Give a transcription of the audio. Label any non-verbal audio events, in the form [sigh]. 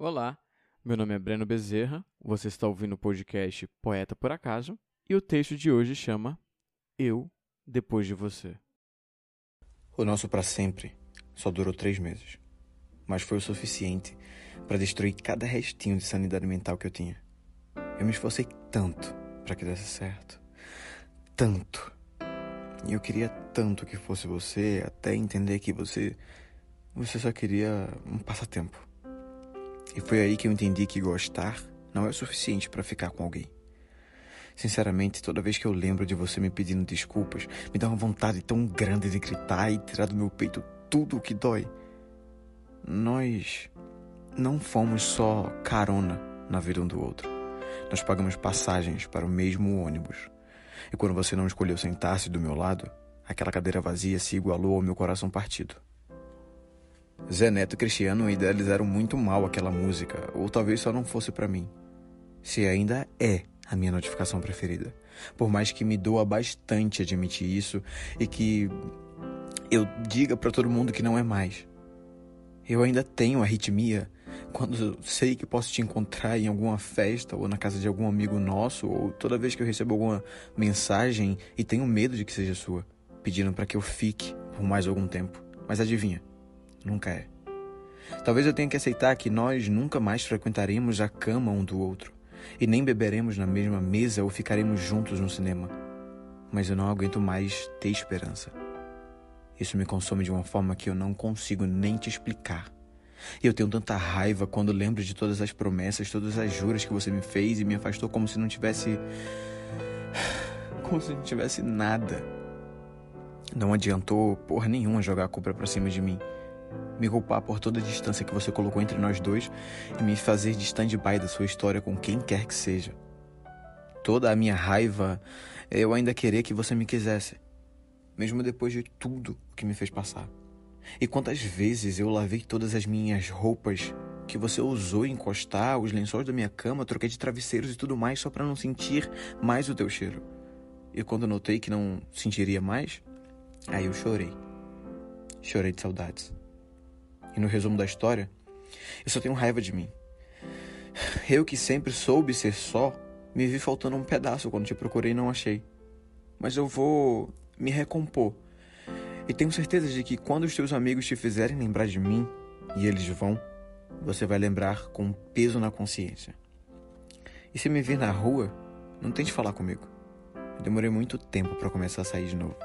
Olá, meu nome é Breno Bezerra, você está ouvindo o podcast Poeta por Acaso e o texto de hoje chama Eu Depois de Você. O nosso para sempre só durou três meses, mas foi o suficiente para destruir cada restinho de sanidade mental que eu tinha. Eu me esforcei tanto para que desse certo, tanto. E eu queria tanto que fosse você, até entender que você você só queria um passatempo. E foi aí que eu entendi que gostar não é o suficiente para ficar com alguém. Sinceramente, toda vez que eu lembro de você me pedindo desculpas, me dá uma vontade tão grande de gritar e tirar do meu peito tudo o que dói. Nós não fomos só carona na vida um do outro. Nós pagamos passagens para o mesmo ônibus. E quando você não escolheu sentar-se do meu lado, aquela cadeira vazia se igualou ao meu coração partido. Zé Neto e Cristiano idealizaram muito mal aquela música, ou talvez só não fosse para mim. Se ainda é a minha notificação preferida. Por mais que me doa bastante admitir isso e que eu diga para todo mundo que não é mais. Eu ainda tenho arritmia quando sei que posso te encontrar em alguma festa ou na casa de algum amigo nosso, ou toda vez que eu recebo alguma mensagem e tenho medo de que seja sua, pedindo para que eu fique por mais algum tempo. Mas adivinha, nunca é. Talvez eu tenha que aceitar que nós nunca mais frequentaremos a cama um do outro e nem beberemos na mesma mesa ou ficaremos juntos no cinema. Mas eu não aguento mais ter esperança. Isso me consome de uma forma que eu não consigo nem te explicar. Eu tenho tanta raiva quando lembro de todas as promessas, todas as juras que você me fez e me afastou como se não tivesse. [sighs] como se não tivesse nada. Não adiantou porra nenhuma jogar a culpa pra cima de mim. Me culpar por toda a distância que você colocou entre nós dois e me fazer de stand-by da sua história com quem quer que seja. Toda a minha raiva é eu ainda querer que você me quisesse, mesmo depois de tudo que me fez passar. E quantas vezes eu lavei todas as minhas roupas que você usou encostar, os lençóis da minha cama, troquei de travesseiros e tudo mais só para não sentir mais o teu cheiro. E quando notei que não sentiria mais, aí eu chorei. Chorei de saudades. E no resumo da história, eu só tenho raiva de mim. Eu que sempre soube ser só, me vi faltando um pedaço quando te procurei e não achei. Mas eu vou me recompor. E tenho certeza de que quando os teus amigos te fizerem lembrar de mim, e eles vão, você vai lembrar com um peso na consciência. E se me vir na rua, não tente falar comigo. Eu demorei muito tempo para começar a sair de novo.